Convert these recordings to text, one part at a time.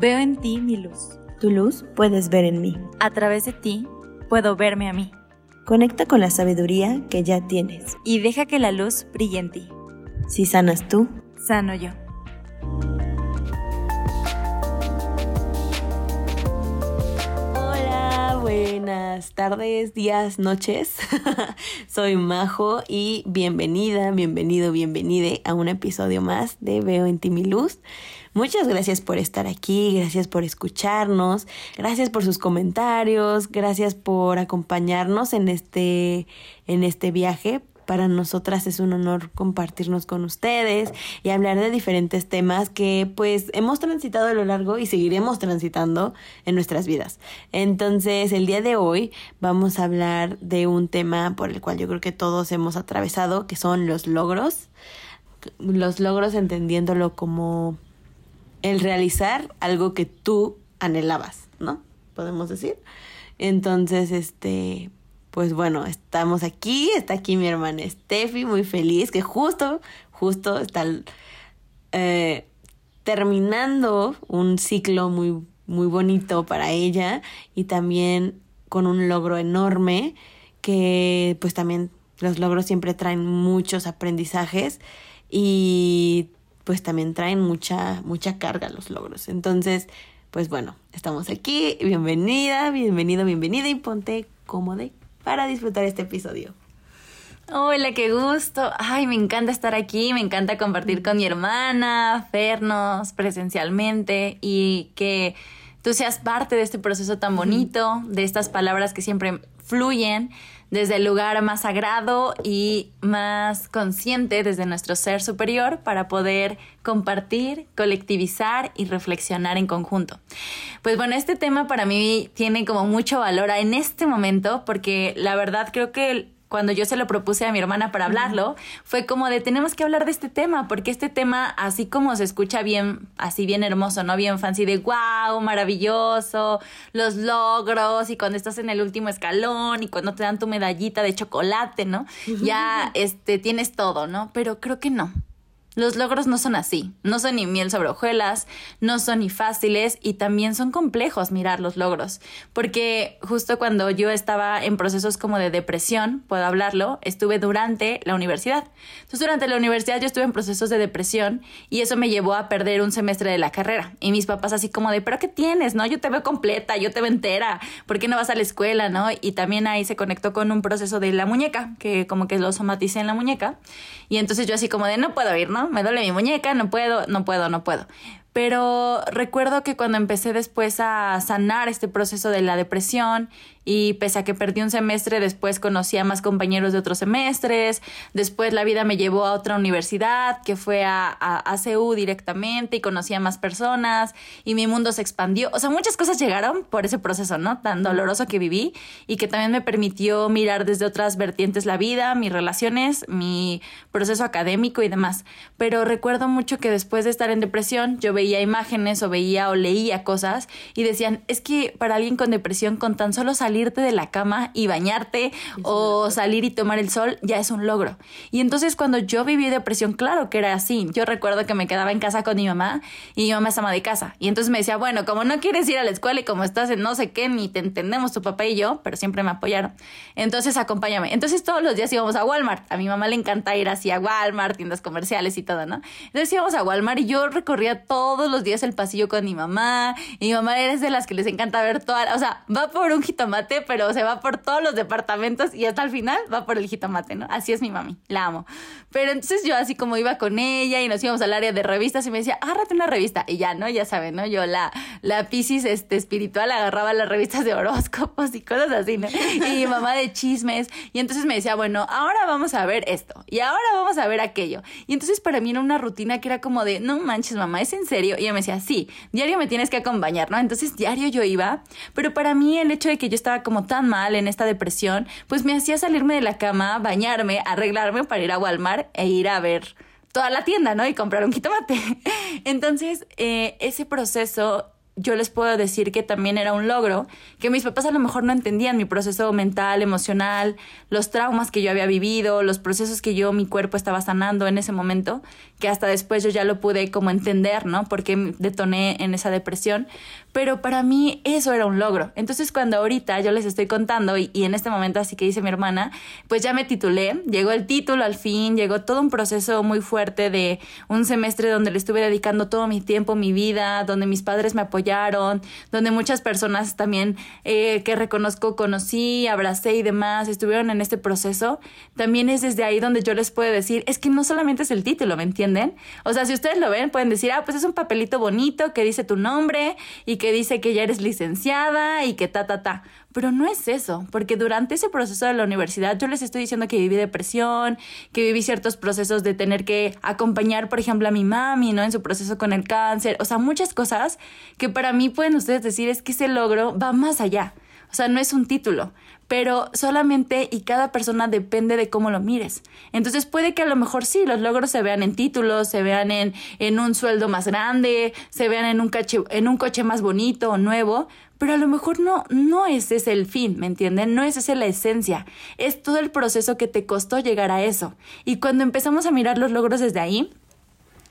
Veo en ti mi luz. Tu luz puedes ver en mí. A través de ti puedo verme a mí. Conecta con la sabiduría que ya tienes. Y deja que la luz brille en ti. Si sanas tú, sano yo. Hola, buenas tardes, días, noches. Soy Majo y bienvenida, bienvenido, bienvenide a un episodio más de Veo en ti mi luz. Muchas gracias por estar aquí, gracias por escucharnos, gracias por sus comentarios, gracias por acompañarnos en este, en este viaje. Para nosotras es un honor compartirnos con ustedes y hablar de diferentes temas que pues hemos transitado a lo largo y seguiremos transitando en nuestras vidas. Entonces el día de hoy vamos a hablar de un tema por el cual yo creo que todos hemos atravesado, que son los logros. Los logros entendiéndolo como el realizar algo que tú anhelabas, ¿no? Podemos decir. Entonces, este, pues bueno, estamos aquí, está aquí mi hermana Steffi, muy feliz, que justo, justo está eh, terminando un ciclo muy, muy bonito para ella y también con un logro enorme que pues también los logros siempre traen muchos aprendizajes y pues también traen mucha, mucha carga los logros. Entonces, pues bueno, estamos aquí. Bienvenida, bienvenido, bienvenida y ponte cómodo para disfrutar este episodio. Hola, qué gusto. Ay, me encanta estar aquí, me encanta compartir con mi hermana, vernos presencialmente y que tú seas parte de este proceso tan bonito, de estas palabras que siempre fluyen desde el lugar más sagrado y más consciente desde nuestro ser superior para poder compartir, colectivizar y reflexionar en conjunto. Pues bueno, este tema para mí tiene como mucho valor en este momento porque la verdad creo que cuando yo se lo propuse a mi hermana para hablarlo, fue como de tenemos que hablar de este tema, porque este tema, así como se escucha bien, así bien hermoso, ¿no? Bien fancy de wow, maravilloso, los logros, y cuando estás en el último escalón, y cuando te dan tu medallita de chocolate, ¿no? Ya este tienes todo, ¿no? Pero creo que no. Los logros no son así, no son ni miel sobre hojuelas, no son ni fáciles y también son complejos mirar los logros, porque justo cuando yo estaba en procesos como de depresión, puedo hablarlo, estuve durante la universidad. Entonces durante la universidad yo estuve en procesos de depresión y eso me llevó a perder un semestre de la carrera. Y mis papás así como de, pero ¿qué tienes? No, yo te veo completa, yo te veo entera, ¿por qué no vas a la escuela? ¿No? Y también ahí se conectó con un proceso de la muñeca, que como que lo somaticé en la muñeca. Y entonces yo así como de, no puedo ir, ¿no? Me duele mi muñeca, no puedo, no puedo, no puedo. Pero recuerdo que cuando empecé después a sanar este proceso de la depresión y pese a que perdí un semestre, después conocí a más compañeros de otros semestres, después la vida me llevó a otra universidad, que fue a, a, CU directamente y conocí a más personas y mi mundo se expandió. O sea, muchas cosas llegaron por ese proceso, ¿no? Tan doloroso que viví y que también me permitió mirar desde otras vertientes la vida, mis relaciones, mi proceso académico y demás. Pero recuerdo mucho que después de estar en depresión, yo veía imágenes o veía o leía cosas y decían, es que para alguien con depresión, con tan solo salir salirte de la cama y bañarte o salir y tomar el sol ya es un logro. Y entonces cuando yo viví depresión, claro que era así. Yo recuerdo que me quedaba en casa con mi mamá y mi mamá es ama de casa. Y entonces me decía, bueno, como no quieres ir a la escuela y como estás en no sé qué, ni te entendemos tu papá y yo, pero siempre me apoyaron. Entonces acompáñame. Entonces todos los días íbamos a Walmart. A mi mamá le encanta ir así a Walmart, tiendas comerciales y todo, ¿no? Entonces íbamos a Walmart y yo recorría todos los días el pasillo con mi mamá. Y mi mamá eres de las que les encanta ver toda, o sea, va por un jitomate pero se va por todos los departamentos y hasta el final va por el jitomate, ¿no? Así es mi mami, la amo. Pero entonces yo así como iba con ella y nos íbamos al área de revistas y me decía, agárrate una revista. Y ya, ¿no? Ya saben, ¿no? Yo la, la Pisces este, espiritual agarraba las revistas de horóscopos y cosas así, ¿no? Y mi mamá de chismes. Y entonces me decía, bueno, ahora vamos a ver esto y ahora vamos a ver aquello. Y entonces para mí era una rutina que era como de, no manches, mamá, ¿es en serio? Y ella me decía, sí, diario me tienes que acompañar, ¿no? Entonces diario yo iba, pero para mí el hecho de que yo estaba como tan mal en esta depresión, pues me hacía salirme de la cama, bañarme, arreglarme para ir a Walmart e ir a ver toda la tienda, ¿no? Y comprar un jitomate. Entonces, eh, ese proceso yo les puedo decir que también era un logro, que mis papás a lo mejor no entendían mi proceso mental, emocional, los traumas que yo había vivido, los procesos que yo, mi cuerpo estaba sanando en ese momento, que hasta después yo ya lo pude como entender, ¿no? Porque detoné en esa depresión. Pero para mí eso era un logro. Entonces cuando ahorita yo les estoy contando y, en este momento así que dice mi hermana, pues ya me titulé, llegó el título al fin, llegó todo un proceso muy fuerte de un semestre donde le estuve dedicando todo mi tiempo, mi vida, donde mis padres me apoyaron donde muchas personas también eh, que reconozco, conocí, abracé y demás, estuvieron en este proceso, también es desde ahí donde yo les puedo decir, es que no solamente es el título, ¿me entienden? O sea, si ustedes lo ven, pueden decir, ah, pues es un papelito bonito que dice tu nombre y que dice que ya eres licenciada y que ta, ta, ta. Pero no es eso, porque durante ese proceso de la universidad yo les estoy diciendo que viví depresión, que viví ciertos procesos de tener que acompañar, por ejemplo, a mi mami, ¿no? En su proceso con el cáncer, o sea, muchas cosas que para mí pueden ustedes decir es que ese logro va más allá. O sea, no es un título, pero solamente y cada persona depende de cómo lo mires. Entonces puede que a lo mejor sí, los logros se vean en títulos, se vean en, en un sueldo más grande, se vean en un, en un coche más bonito o nuevo, pero a lo mejor no, no ese es el fin, ¿me entienden? No es esa la esencia, es todo el proceso que te costó llegar a eso. Y cuando empezamos a mirar los logros desde ahí,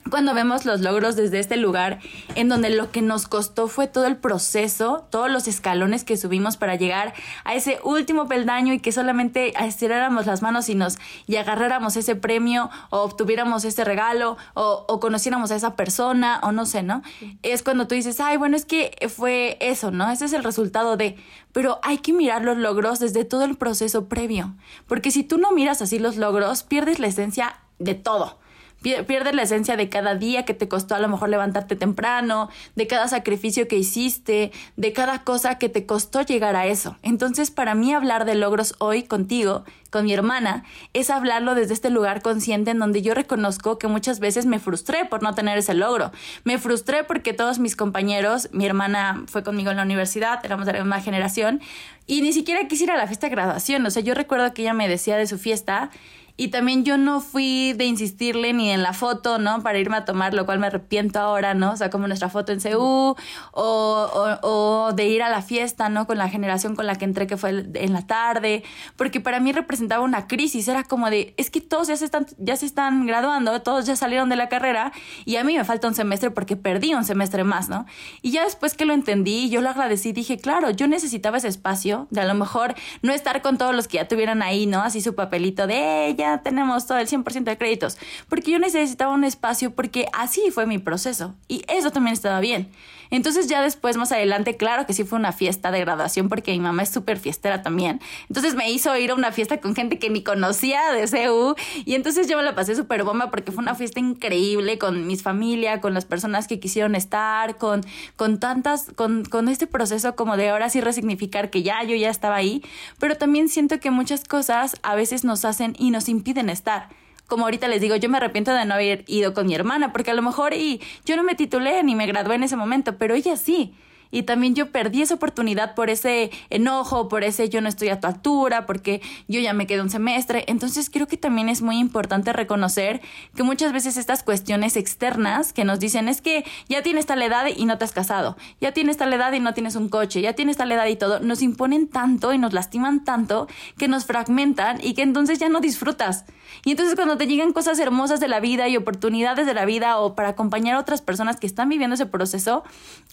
cuando vemos los logros desde este lugar, en donde lo que nos costó fue todo el proceso, todos los escalones que subimos para llegar a ese último peldaño y que solamente estiráramos las manos y nos y agarráramos ese premio o obtuviéramos ese regalo o, o conociéramos a esa persona o no sé, ¿no? Es cuando tú dices, ay, bueno, es que fue eso, ¿no? Ese es el resultado de... Pero hay que mirar los logros desde todo el proceso previo, porque si tú no miras así los logros, pierdes la esencia de todo. Pierdes la esencia de cada día que te costó a lo mejor levantarte temprano, de cada sacrificio que hiciste, de cada cosa que te costó llegar a eso. Entonces, para mí hablar de logros hoy contigo, con mi hermana, es hablarlo desde este lugar consciente en donde yo reconozco que muchas veces me frustré por no tener ese logro. Me frustré porque todos mis compañeros, mi hermana fue conmigo en la universidad, éramos de la misma generación, y ni siquiera quisiera la fiesta de graduación. O sea, yo recuerdo que ella me decía de su fiesta y también yo no fui de insistirle ni en la foto, ¿no? Para irme a tomar, lo cual me arrepiento ahora, ¿no? O sea, como nuestra foto en CU, o, o, de ir a la fiesta, ¿no? Con la generación con la que entré, que fue en la tarde, porque para mí representaba una crisis, era como de, es que todos ya se están, ya se están graduando, todos ya salieron de la carrera, y a mí me falta un semestre porque perdí un semestre más, ¿no? Y ya después que lo entendí, yo lo agradecí, dije, claro, yo necesitaba ese espacio, de a lo mejor no estar con todos los que ya tuvieran ahí, ¿no? Así su papelito de ella tenemos todo el 100% de créditos, porque yo necesitaba un espacio porque así fue mi proceso y eso también estaba bien. Entonces ya después, más adelante, claro que sí fue una fiesta de graduación porque mi mamá es súper fiestera también. Entonces me hizo ir a una fiesta con gente que ni conocía de CEU y entonces yo me la pasé súper bomba porque fue una fiesta increíble con mis familia, con las personas que quisieron estar, con, con tantas, con, con este proceso como de ahora sí resignificar que ya yo ya estaba ahí, pero también siento que muchas cosas a veces nos hacen y nos impiden estar como ahorita les digo, yo me arrepiento de no haber ido con mi hermana, porque a lo mejor y yo no me titulé ni me gradué en ese momento, pero ella sí. Y también yo perdí esa oportunidad por ese enojo, por ese yo no estoy a tu altura, porque yo ya me quedé un semestre. Entonces creo que también es muy importante reconocer que muchas veces estas cuestiones externas que nos dicen es que ya tienes tal edad y no te has casado, ya tienes tal edad y no tienes un coche, ya tienes tal edad y todo, nos imponen tanto y nos lastiman tanto que nos fragmentan y que entonces ya no disfrutas. Y entonces cuando te llegan cosas hermosas de la vida y oportunidades de la vida o para acompañar a otras personas que están viviendo ese proceso,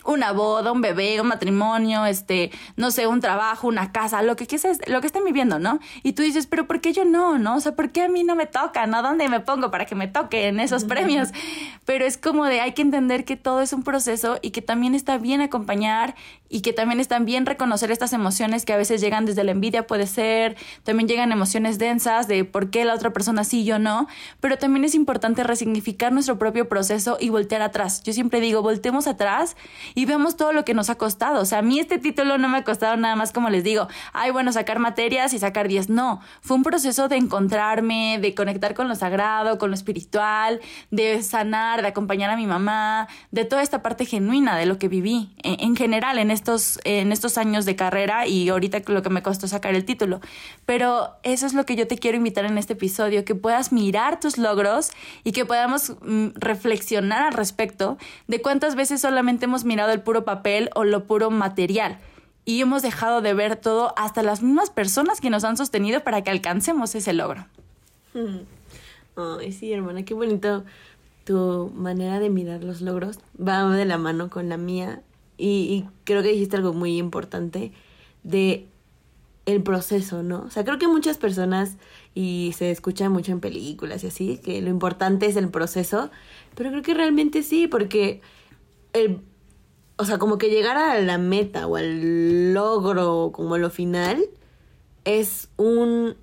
una boda, un bebé, un matrimonio, este, no sé, un trabajo, una casa, lo que quieras, lo que estén viviendo, ¿no? Y tú dices, pero ¿por qué yo no, no? O sea, ¿por qué a mí no me toca, no? ¿Dónde me pongo para que me toquen esos premios? Pero es como de hay que entender que todo es un proceso y que también está bien acompañar y que también están bien reconocer estas emociones que a veces llegan desde la envidia, puede ser, también llegan emociones densas de por qué la otra persona sí y yo no, pero también es importante resignificar nuestro propio proceso y voltear atrás. Yo siempre digo, voltemos atrás y veamos todo lo que nos ha costado. O sea, a mí este título no me ha costado nada más como les digo, ay, bueno, sacar materias y sacar 10. No, fue un proceso de encontrarme, de conectar con lo sagrado, con lo espiritual, de sanar, de acompañar a mi mamá, de toda esta parte genuina de lo que viví en, general en estos, en estos años de carrera y ahorita lo que me costó sacar el título. Pero eso es lo que yo te quiero invitar en este episodio, que puedas mirar tus logros y que podamos mm, reflexionar al respecto de cuántas veces solamente hemos mirado el puro papel o lo puro material y hemos dejado de ver todo hasta las mismas personas que nos han sostenido para que alcancemos ese logro. Ay, sí, hermana, qué bonito tu manera de mirar los logros. Va de la mano con la mía y, y creo que dijiste algo muy importante de el proceso, ¿no? O sea, creo que muchas personas, y se escucha mucho en películas y así, que lo importante es el proceso, pero creo que realmente sí, porque el, o sea, como que llegar a la meta o al logro como lo final es un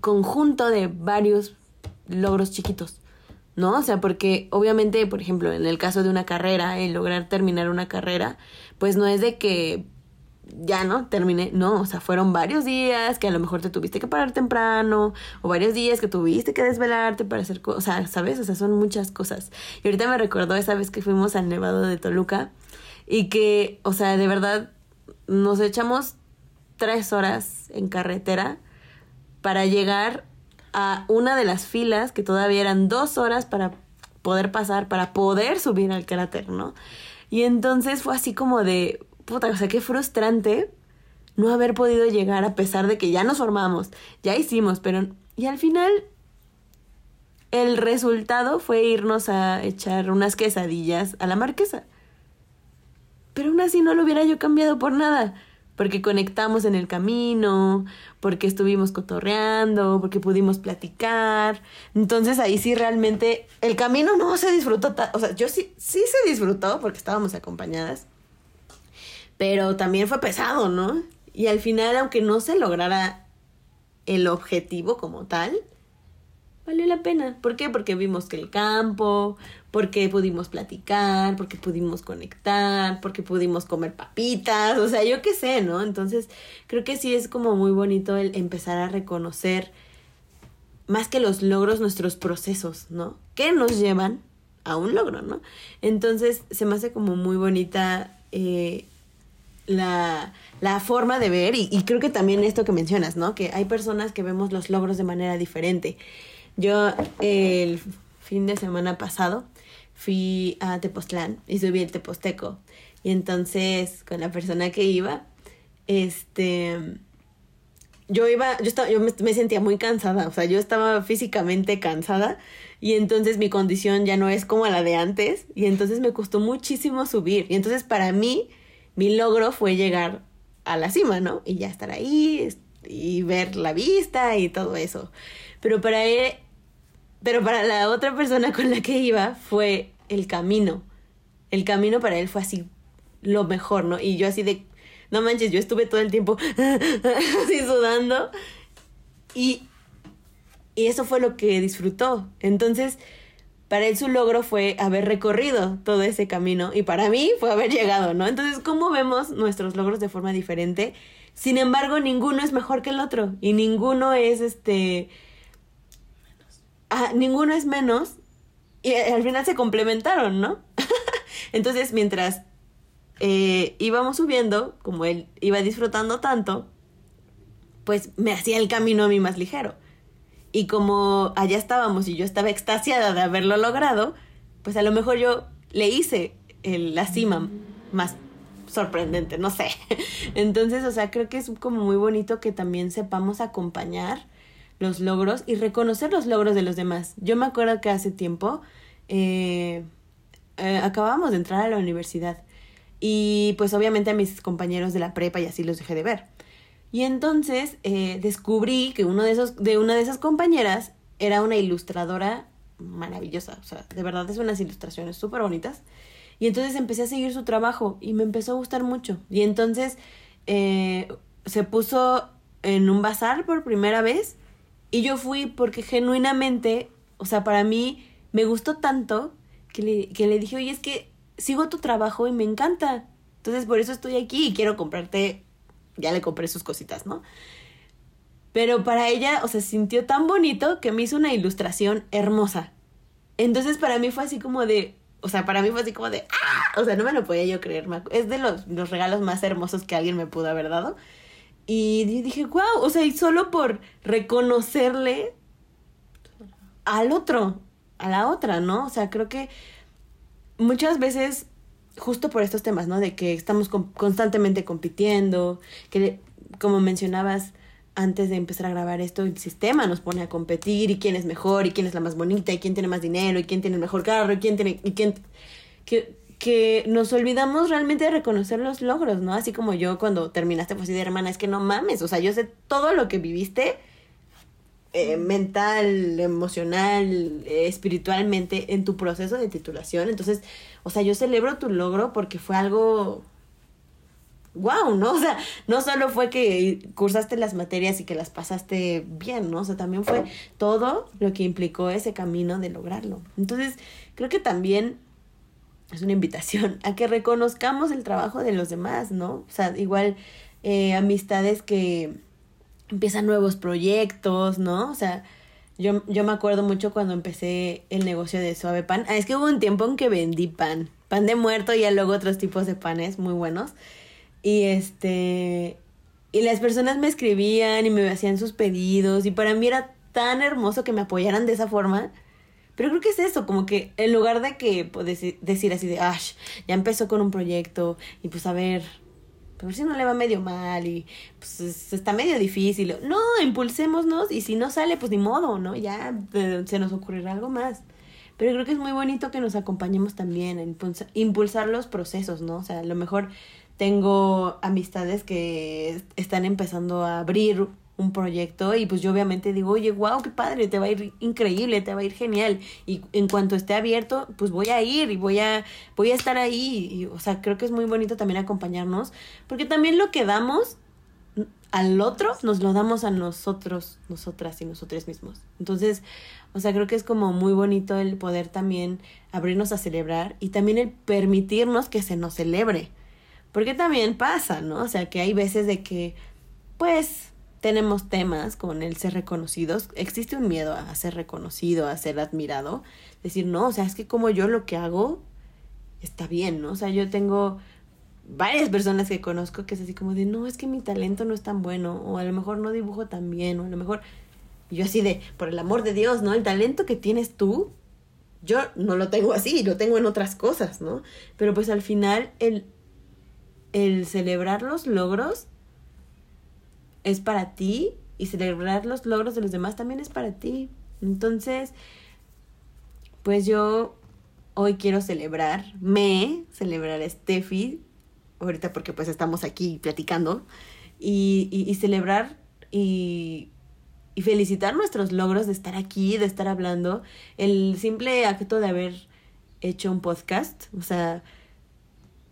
conjunto de varios logros chiquitos, ¿no? O sea, porque obviamente, por ejemplo, en el caso de una carrera, el lograr terminar una carrera, pues no es de que ya no, terminé. No, o sea, fueron varios días que a lo mejor te tuviste que parar temprano, o varios días que tuviste que desvelarte para hacer cosas, o sea, ¿sabes? O sea, son muchas cosas. Y ahorita me recordó esa vez que fuimos al Nevado de Toluca y que, o sea, de verdad, nos echamos tres horas en carretera para llegar a una de las filas que todavía eran dos horas para poder pasar, para poder subir al cráter, ¿no? Y entonces fue así como de, puta, o sea, qué frustrante no haber podido llegar a pesar de que ya nos formamos, ya hicimos, pero... Y al final, el resultado fue irnos a echar unas quesadillas a la marquesa. Pero aún así no lo hubiera yo cambiado por nada, porque conectamos en el camino, porque estuvimos cotorreando, porque pudimos platicar. Entonces ahí sí realmente el camino no se disfrutó, o sea, yo sí, sí se disfrutó porque estábamos acompañadas pero también fue pesado, ¿no? Y al final, aunque no se lograra el objetivo como tal, valió la pena. ¿Por qué? Porque vimos que el campo, porque pudimos platicar, porque pudimos conectar, porque pudimos comer papitas, o sea, yo qué sé, ¿no? Entonces, creo que sí es como muy bonito el empezar a reconocer más que los logros, nuestros procesos, ¿no? Que nos llevan a un logro, ¿no? Entonces, se me hace como muy bonita eh, la, la forma de ver y, creo que también esto que mencionas, ¿no? Que hay personas que vemos los logros de manera diferente. Yo el fin de semana pasado fui a Tepoztlán y subí el Teposteco y entonces con la persona que iba, este, yo iba, yo estaba, yo me, me sentía muy cansada, o sea, yo estaba físicamente cansada y entonces mi condición ya no es como la de antes y entonces me costó muchísimo subir y entonces para mí mi logro fue llegar a la cima, ¿no? Y ya estar ahí y ver la vista y todo eso. Pero para él, pero para la otra persona con la que iba fue el camino. El camino para él fue así lo mejor, ¿no? Y yo así de, no manches, yo estuve todo el tiempo así sudando y, y eso fue lo que disfrutó. Entonces, para él su logro fue haber recorrido todo ese camino y para mí fue haber llegado, ¿no? Entonces, ¿cómo vemos nuestros logros de forma diferente? Sin embargo, ninguno es mejor que el otro y ninguno es este... Ah, ninguno es menos y al final se complementaron, ¿no? Entonces, mientras eh, íbamos subiendo, como él iba disfrutando tanto, pues me hacía el camino a mí más ligero. Y como allá estábamos y yo estaba extasiada de haberlo logrado, pues a lo mejor yo le hice la cima más sorprendente, no sé. Entonces, o sea, creo que es como muy bonito que también sepamos acompañar los logros y reconocer los logros de los demás. Yo me acuerdo que hace tiempo eh, eh, acabábamos de entrar a la universidad y pues obviamente a mis compañeros de la prepa y así los dejé de ver. Y entonces eh, descubrí que uno de esos, de una de esas compañeras era una ilustradora maravillosa. O sea, de verdad es unas ilustraciones súper bonitas. Y entonces empecé a seguir su trabajo y me empezó a gustar mucho. Y entonces eh, se puso en un bazar por primera vez y yo fui porque genuinamente, o sea, para mí me gustó tanto que le, que le dije, oye, es que sigo tu trabajo y me encanta. Entonces por eso estoy aquí y quiero comprarte, ya le compré sus cositas, ¿no? Pero para ella, o sea, sintió tan bonito que me hizo una ilustración hermosa. Entonces para mí fue así como de, o sea, para mí fue así como de, ¡ah! O sea, no me lo podía yo creer. Es de los, los regalos más hermosos que alguien me pudo haber dado. Y dije, wow, o sea, y solo por reconocerle al otro, a la otra, ¿no? O sea, creo que muchas veces, justo por estos temas, ¿no? De que estamos constantemente compitiendo, que como mencionabas antes de empezar a grabar esto, el sistema nos pone a competir y quién es mejor y quién es la más bonita y quién tiene más dinero y quién tiene el mejor carro y quién tiene... Y quién, que, que nos olvidamos realmente de reconocer los logros, ¿no? Así como yo cuando terminaste pues así de hermana, es que no mames, o sea, yo sé todo lo que viviste eh, mental, emocional, eh, espiritualmente en tu proceso de titulación. Entonces, o sea, yo celebro tu logro porque fue algo wow, ¿no? O sea, no solo fue que cursaste las materias y que las pasaste bien, ¿no? O sea, también fue todo lo que implicó ese camino de lograrlo. Entonces, creo que también es una invitación a que reconozcamos el trabajo de los demás, ¿no? O sea, igual eh, amistades que empiezan nuevos proyectos, ¿no? O sea, yo, yo me acuerdo mucho cuando empecé el negocio de suave pan. Ah, es que hubo un tiempo en que vendí pan, pan de muerto y luego otros tipos de panes muy buenos. Y este, y las personas me escribían y me hacían sus pedidos y para mí era tan hermoso que me apoyaran de esa forma pero creo que es eso, como que en lugar de que pues, decir así de, Ash, ya empezó con un proyecto y pues a ver, a ver si no le va medio mal y pues está medio difícil. No, impulsémonos y si no sale, pues ni modo, ¿no? Ya se nos ocurrirá algo más. Pero creo que es muy bonito que nos acompañemos también a impulsar los procesos, ¿no? O sea, a lo mejor tengo amistades que están empezando a abrir un proyecto y pues yo obviamente digo, oye, wow, qué padre, te va a ir increíble, te va a ir genial. Y en cuanto esté abierto, pues voy a ir y voy a, voy a estar ahí. Y, o sea, creo que es muy bonito también acompañarnos, porque también lo que damos al otro, nos lo damos a nosotros, nosotras y nosotros mismos. Entonces, o sea, creo que es como muy bonito el poder también abrirnos a celebrar y también el permitirnos que se nos celebre. Porque también pasa, ¿no? O sea, que hay veces de que, pues, tenemos temas con el ser reconocidos, existe un miedo a ser reconocido, a ser admirado, decir, no, o sea, es que como yo lo que hago está bien, ¿no? O sea, yo tengo varias personas que conozco que es así como de, no, es que mi talento no es tan bueno, o a lo mejor no dibujo tan bien, o a lo mejor, yo así de, por el amor de Dios, ¿no? El talento que tienes tú, yo no lo tengo así, lo tengo en otras cosas, ¿no? Pero pues al final el, el celebrar los logros es para ti y celebrar los logros de los demás también es para ti. Entonces, pues yo hoy quiero celebrar, me celebrar a Steffi, ahorita porque pues estamos aquí platicando, y, y, celebrar y, y felicitar nuestros logros de estar aquí, de estar hablando, el simple acto de haber hecho un podcast, o sea,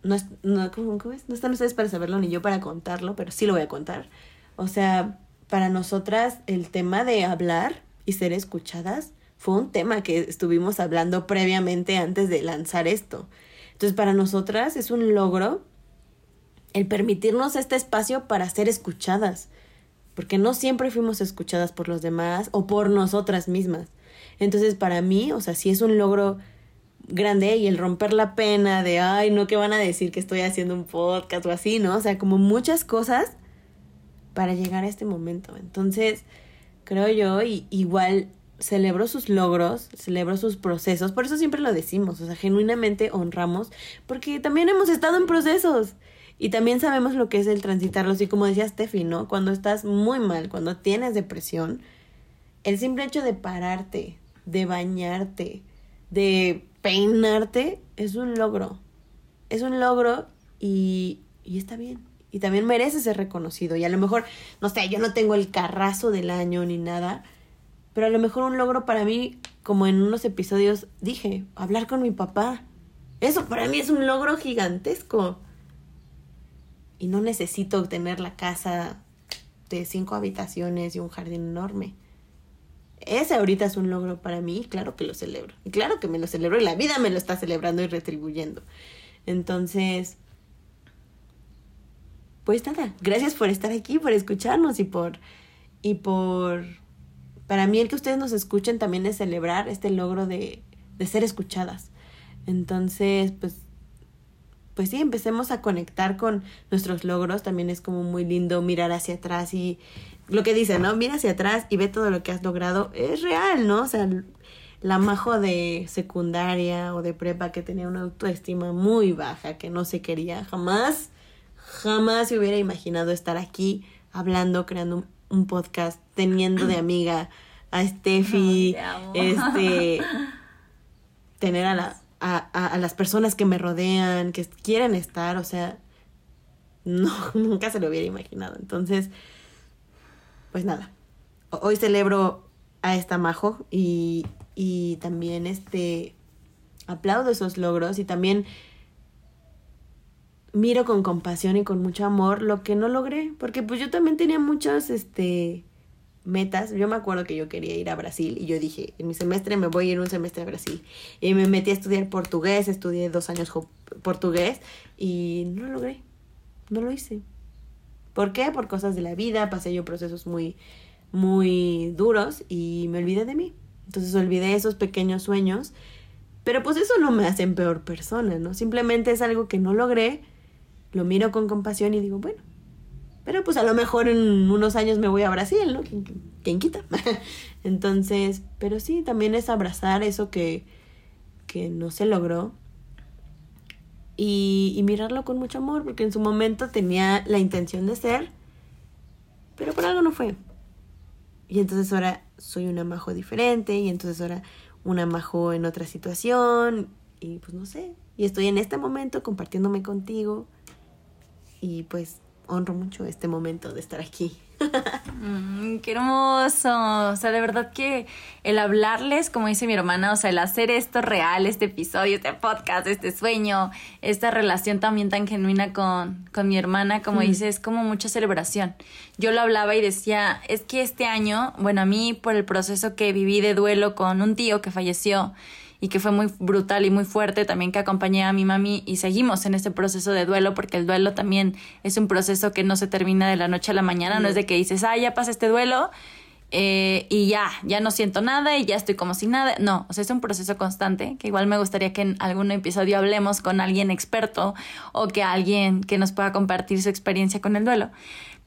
no, es, no, ¿cómo, es? no están ustedes para saberlo ni yo para contarlo, pero sí lo voy a contar. O sea, para nosotras el tema de hablar y ser escuchadas fue un tema que estuvimos hablando previamente antes de lanzar esto. Entonces, para nosotras es un logro el permitirnos este espacio para ser escuchadas, porque no siempre fuimos escuchadas por los demás o por nosotras mismas. Entonces, para mí, o sea, sí es un logro grande y el romper la pena de, ay, no, ¿qué van a decir que estoy haciendo un podcast o así, ¿no? O sea, como muchas cosas para llegar a este momento. Entonces, creo yo, y igual celebro sus logros, celebro sus procesos, por eso siempre lo decimos, o sea, genuinamente honramos, porque también hemos estado en procesos y también sabemos lo que es el transitarlos y como decía Steffi, ¿no? Cuando estás muy mal, cuando tienes depresión, el simple hecho de pararte, de bañarte, de peinarte, es un logro, es un logro y, y está bien y también merece ser reconocido. Y a lo mejor, no sé, yo no tengo el carrazo del año ni nada, pero a lo mejor un logro para mí, como en unos episodios dije, hablar con mi papá. Eso para mí es un logro gigantesco. Y no necesito tener la casa de cinco habitaciones y un jardín enorme. ese ahorita es un logro para mí, claro que lo celebro. Y claro que me lo celebro y la vida me lo está celebrando y retribuyendo. Entonces, pues nada, gracias por estar aquí, por escucharnos y por y por para mí el que ustedes nos escuchen también es celebrar este logro de, de ser escuchadas. Entonces, pues pues sí, empecemos a conectar con nuestros logros, también es como muy lindo mirar hacia atrás y lo que dice, ¿no? Mira hacia atrás y ve todo lo que has logrado, es real, ¿no? O sea, la majo de secundaria o de prepa que tenía una autoestima muy baja, que no se quería jamás jamás se hubiera imaginado estar aquí hablando, creando un, podcast, teniendo de amiga a Steffi, este, tener a, la, a, a, las personas que me rodean, que quieren estar, o sea, no, nunca se lo hubiera imaginado. Entonces, pues nada, hoy celebro a esta Majo y, y también este aplaudo esos logros y también miro con compasión y con mucho amor lo que no logré, porque pues yo también tenía muchas este metas. Yo me acuerdo que yo quería ir a Brasil y yo dije, en mi semestre me voy a ir un semestre a Brasil. Y me metí a estudiar portugués, estudié dos años portugués y no lo logré, no lo hice. ¿Por qué? Por cosas de la vida, pasé yo procesos muy, muy duros y me olvidé de mí. Entonces olvidé esos pequeños sueños, pero pues eso no me hace en peor persona, ¿no? Simplemente es algo que no logré lo miro con compasión y digo, bueno, pero pues a lo mejor en unos años me voy a Brasil, ¿no? ¿Quién, quita? Entonces, pero sí, también es abrazar eso que, que no se logró y, y mirarlo con mucho amor, porque en su momento tenía la intención de ser, pero por algo no fue. Y entonces ahora soy una majo diferente y entonces ahora una majo en otra situación y pues no sé. Y estoy en este momento compartiéndome contigo y pues honro mucho este momento de estar aquí. Mm, qué hermoso. O sea, de verdad que el hablarles, como dice mi hermana, o sea, el hacer esto real, este episodio, este podcast, este sueño, esta relación también tan genuina con, con mi hermana, como dice, es como mucha celebración. Yo lo hablaba y decía, es que este año, bueno, a mí por el proceso que viví de duelo con un tío que falleció, y que fue muy brutal y muy fuerte, también que acompañé a mi mami y seguimos en este proceso de duelo, porque el duelo también es un proceso que no se termina de la noche a la mañana, no es de que dices, ah, ya pasa este duelo eh, y ya, ya no siento nada y ya estoy como sin nada. No, o sea, es un proceso constante, que igual me gustaría que en algún episodio hablemos con alguien experto o que alguien que nos pueda compartir su experiencia con el duelo.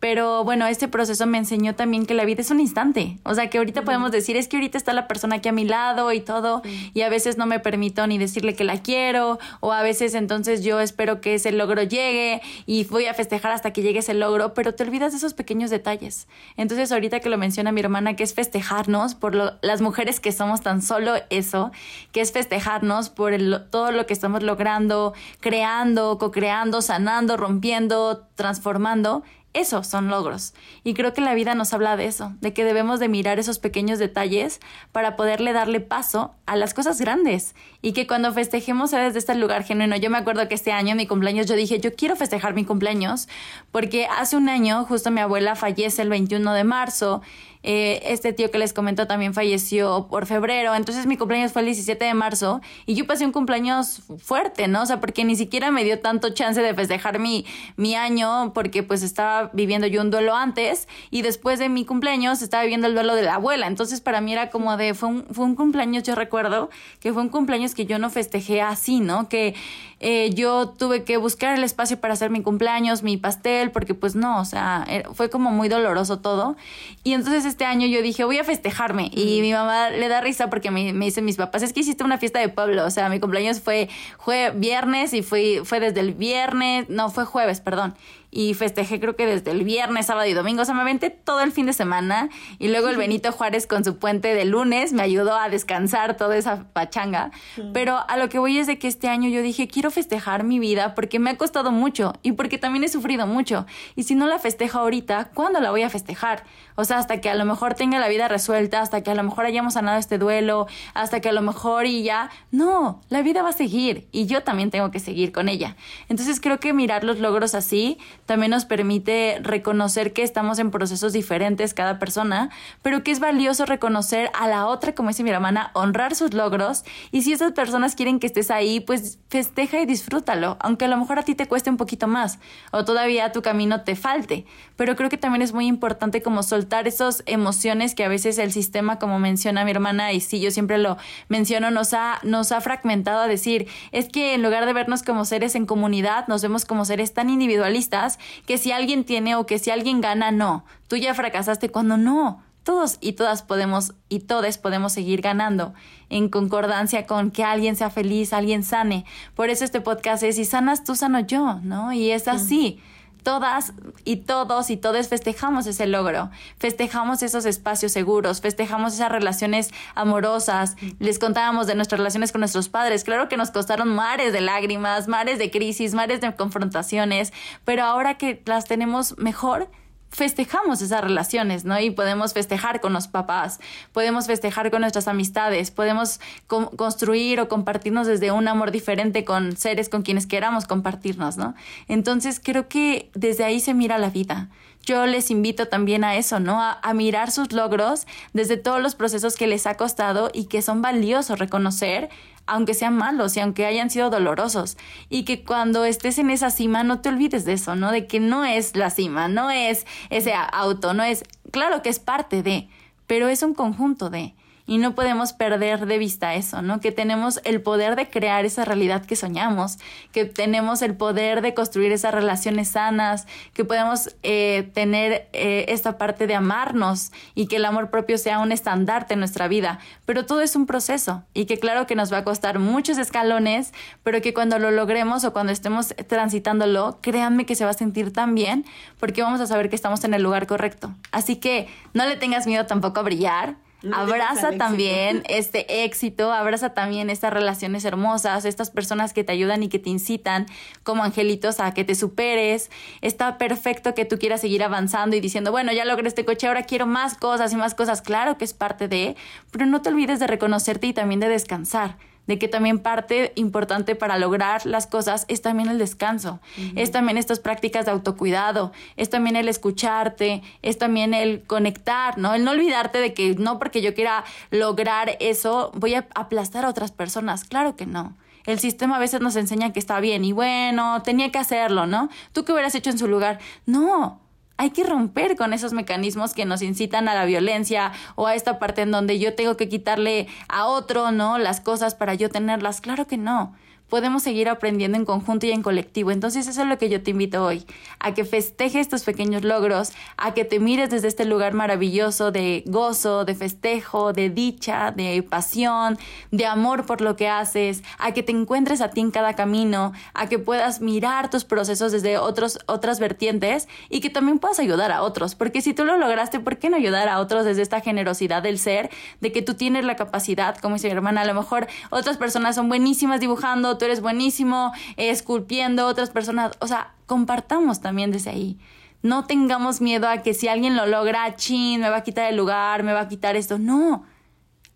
Pero bueno, este proceso me enseñó también que la vida es un instante. O sea, que ahorita podemos decir, es que ahorita está la persona aquí a mi lado y todo, y a veces no me permito ni decirle que la quiero, o a veces entonces yo espero que ese logro llegue y voy a festejar hasta que llegue ese logro, pero te olvidas de esos pequeños detalles. Entonces ahorita que lo menciona mi hermana, que es festejarnos por las mujeres que somos tan solo eso, que es festejarnos por todo lo que estamos logrando, creando, co-creando, sanando, rompiendo, transformando esos son logros. Y creo que la vida nos habla de eso, de que debemos de mirar esos pequeños detalles para poderle darle paso a las cosas grandes. Y que cuando festejemos sea desde este lugar genuino. Yo me acuerdo que este año, mi cumpleaños, yo dije, yo quiero festejar mi cumpleaños, porque hace un año, justo mi abuela fallece el 21 de marzo eh, este tío que les comento también falleció por febrero, entonces mi cumpleaños fue el 17 de marzo y yo pasé un cumpleaños fuerte, ¿no? O sea, porque ni siquiera me dio tanto chance de festejar mi, mi año porque pues estaba viviendo yo un duelo antes y después de mi cumpleaños estaba viviendo el duelo de la abuela, entonces para mí era como de, fue un, fue un cumpleaños, yo recuerdo que fue un cumpleaños que yo no festejé así, ¿no? Que eh, yo tuve que buscar el espacio para hacer mi cumpleaños, mi pastel, porque pues no, o sea, fue como muy doloroso todo. Y entonces este año yo dije, voy a festejarme. Y mi mamá le da risa porque me, me dicen mis papás, es que hiciste una fiesta de pueblo, o sea, mi cumpleaños fue, fue viernes y fui, fue desde el viernes, no, fue jueves, perdón. Y festejé creo que desde el viernes, sábado y domingo, o sea, me aventé todo el fin de semana y luego el Benito Juárez con su puente de lunes me ayudó a descansar toda esa pachanga, pero a lo que voy es de que este año yo dije, quiero festejar mi vida porque me ha costado mucho y porque también he sufrido mucho y si no la festejo ahorita, ¿cuándo la voy a festejar? O sea, hasta que a lo mejor tenga la vida resuelta, hasta que a lo mejor hayamos sanado este duelo, hasta que a lo mejor y ya, no, la vida va a seguir y yo también tengo que seguir con ella. Entonces creo que mirar los logros así también nos permite reconocer que estamos en procesos diferentes cada persona, pero que es valioso reconocer a la otra, como dice mi hermana, honrar sus logros y si esas personas quieren que estés ahí, pues festeja y disfrútalo, aunque a lo mejor a ti te cueste un poquito más o todavía tu camino te falte, pero creo que también es muy importante como soltar esas emociones que a veces el sistema, como menciona mi hermana, y sí, yo siempre lo menciono, nos ha, nos ha fragmentado a decir, es que en lugar de vernos como seres en comunidad, nos vemos como seres tan individualistas que si alguien tiene o que si alguien gana, no, tú ya fracasaste cuando no. Todos y todas podemos y todes podemos seguir ganando en concordancia con que alguien sea feliz, alguien sane. Por eso este podcast es si sanas tú, sano yo, ¿no? Y es así todas y todos y todos festejamos ese logro, festejamos esos espacios seguros, festejamos esas relaciones amorosas. Les contábamos de nuestras relaciones con nuestros padres. Claro que nos costaron mares de lágrimas, mares de crisis, mares de confrontaciones, pero ahora que las tenemos mejor, festejamos esas relaciones, ¿no? Y podemos festejar con los papás, podemos festejar con nuestras amistades, podemos construir o compartirnos desde un amor diferente con seres con quienes queramos compartirnos, ¿no? Entonces creo que desde ahí se mira la vida. Yo les invito también a eso, ¿no? A, a mirar sus logros desde todos los procesos que les ha costado y que son valiosos reconocer aunque sean malos y aunque hayan sido dolorosos. Y que cuando estés en esa cima no te olvides de eso, ¿no? De que no es la cima, no es ese auto, no es, claro que es parte de, pero es un conjunto de y no podemos perder de vista eso, ¿no? Que tenemos el poder de crear esa realidad que soñamos, que tenemos el poder de construir esas relaciones sanas, que podemos eh, tener eh, esta parte de amarnos y que el amor propio sea un estandarte en nuestra vida. Pero todo es un proceso y que claro que nos va a costar muchos escalones, pero que cuando lo logremos o cuando estemos transitándolo, créanme que se va a sentir tan bien porque vamos a saber que estamos en el lugar correcto. Así que no le tengas miedo tampoco a brillar abraza también este éxito, abraza también estas relaciones hermosas, estas personas que te ayudan y que te incitan como angelitos a que te superes. Está perfecto que tú quieras seguir avanzando y diciendo, bueno, ya logré este coche, ahora quiero más cosas y más cosas. Claro que es parte de, pero no te olvides de reconocerte y también de descansar de que también parte importante para lograr las cosas es también el descanso, es también estas prácticas de autocuidado, es también el escucharte, es también el conectar, ¿no? El no olvidarte de que no porque yo quiera lograr eso voy a aplastar a otras personas, claro que no. El sistema a veces nos enseña que está bien y bueno, tenía que hacerlo, ¿no? ¿Tú qué hubieras hecho en su lugar? No, hay que romper con esos mecanismos que nos incitan a la violencia o a esta parte en donde yo tengo que quitarle a otro, ¿no? Las cosas para yo tenerlas. Claro que no podemos seguir aprendiendo en conjunto y en colectivo. Entonces eso es lo que yo te invito hoy, a que festejes tus pequeños logros, a que te mires desde este lugar maravilloso de gozo, de festejo, de dicha, de pasión, de amor por lo que haces, a que te encuentres a ti en cada camino, a que puedas mirar tus procesos desde otros, otras vertientes y que también puedas ayudar a otros, porque si tú lo lograste, ¿por qué no ayudar a otros desde esta generosidad del ser, de que tú tienes la capacidad, como dice mi hermana, a lo mejor otras personas son buenísimas dibujando, tú eres buenísimo esculpiendo, otras personas, o sea, compartamos también desde ahí. No tengamos miedo a que si alguien lo logra, chin, me va a quitar el lugar, me va a quitar esto. No,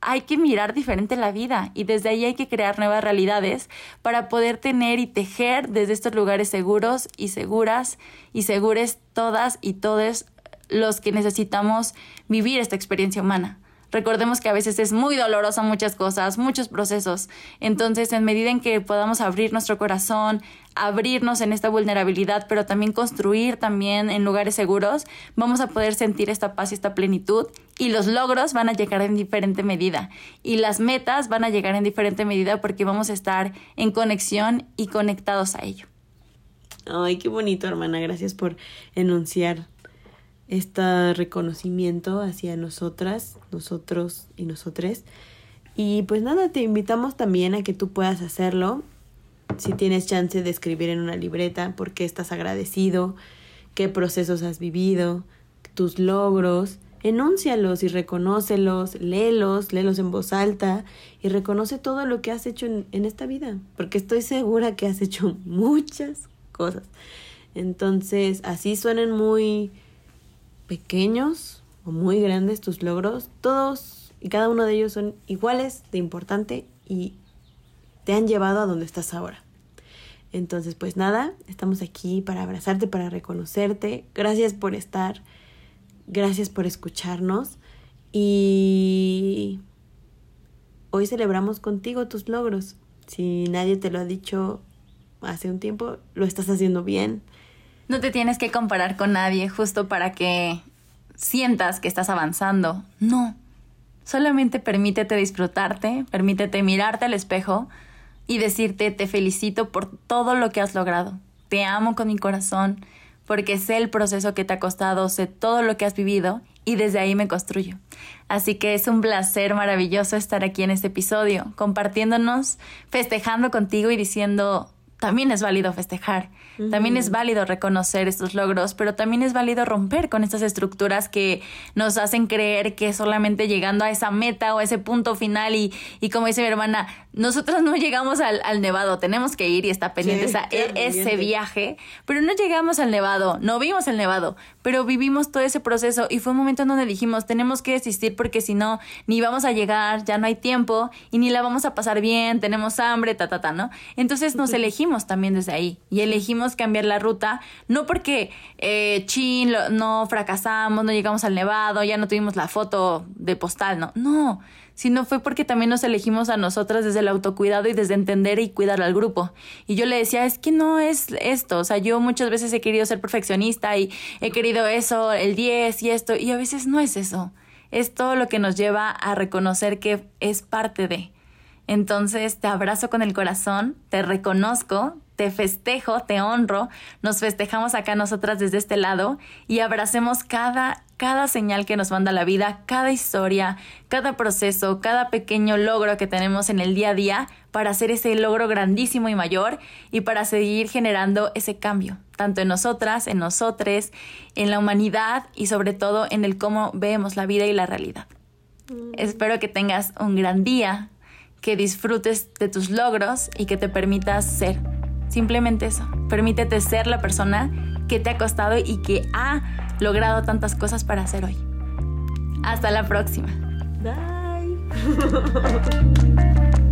hay que mirar diferente la vida y desde ahí hay que crear nuevas realidades para poder tener y tejer desde estos lugares seguros y seguras y segures todas y todos los que necesitamos vivir esta experiencia humana. Recordemos que a veces es muy doloroso muchas cosas, muchos procesos. Entonces, en medida en que podamos abrir nuestro corazón, abrirnos en esta vulnerabilidad, pero también construir también en lugares seguros, vamos a poder sentir esta paz y esta plenitud y los logros van a llegar en diferente medida y las metas van a llegar en diferente medida porque vamos a estar en conexión y conectados a ello. Ay, qué bonito, hermana. Gracias por enunciar este reconocimiento hacia nosotras, nosotros y nosotres. Y pues nada, te invitamos también a que tú puedas hacerlo. Si tienes chance de escribir en una libreta por qué estás agradecido, qué procesos has vivido, tus logros, enúncialos y reconócelos, léelos, léelos en voz alta y reconoce todo lo que has hecho en, esta vida, porque estoy segura que has hecho muchas cosas. Entonces, así suenen muy pequeños o muy grandes tus logros, todos y cada uno de ellos son iguales de importante y te han llevado a donde estás ahora. Entonces, pues nada, estamos aquí para abrazarte, para reconocerte. Gracias por estar, gracias por escucharnos y hoy celebramos contigo tus logros. Si nadie te lo ha dicho hace un tiempo, lo estás haciendo bien. No te tienes que comparar con nadie justo para que sientas que estás avanzando. No. Solamente permítete disfrutarte, permítete mirarte al espejo y decirte te felicito por todo lo que has logrado. Te amo con mi corazón porque sé el proceso que te ha costado, sé todo lo que has vivido y desde ahí me construyo. Así que es un placer maravilloso estar aquí en este episodio, compartiéndonos, festejando contigo y diciendo también es válido festejar, también es válido reconocer estos logros, pero también es válido romper con estas estructuras que nos hacen creer que solamente llegando a esa meta o a ese punto final y, y como dice mi hermana, nosotros no llegamos al, al nevado, tenemos que ir y está pendiente e, ese viaje, pero no llegamos al nevado, no vimos el nevado, pero vivimos todo ese proceso y fue un momento en donde dijimos, tenemos que desistir porque si no, ni vamos a llegar, ya no hay tiempo y ni la vamos a pasar bien, tenemos hambre, ta, ta, ta, ¿no? Entonces nos elegimos también desde ahí y elegimos cambiar la ruta, no porque eh, chin, no fracasamos, no llegamos al nevado, ya no tuvimos la foto de postal, no, no, sino fue porque también nos elegimos a nosotras desde el autocuidado y desde entender y cuidar al grupo. Y yo le decía, es que no es esto, o sea, yo muchas veces he querido ser perfeccionista y he querido eso, el 10 y esto, y a veces no es eso. Es todo lo que nos lleva a reconocer que es parte de. Entonces te abrazo con el corazón, te reconozco, te festejo, te honro, nos festejamos acá nosotras desde este lado y abracemos cada, cada señal que nos manda la vida, cada historia, cada proceso, cada pequeño logro que tenemos en el día a día para hacer ese logro grandísimo y mayor y para seguir generando ese cambio, tanto en nosotras, en nosotres, en la humanidad y sobre todo en el cómo vemos la vida y la realidad. Mm. Espero que tengas un gran día, que disfrutes de tus logros y que te permitas ser. Simplemente eso. Permítete ser la persona que te ha costado y que ha logrado tantas cosas para ser hoy. Hasta la próxima. Bye.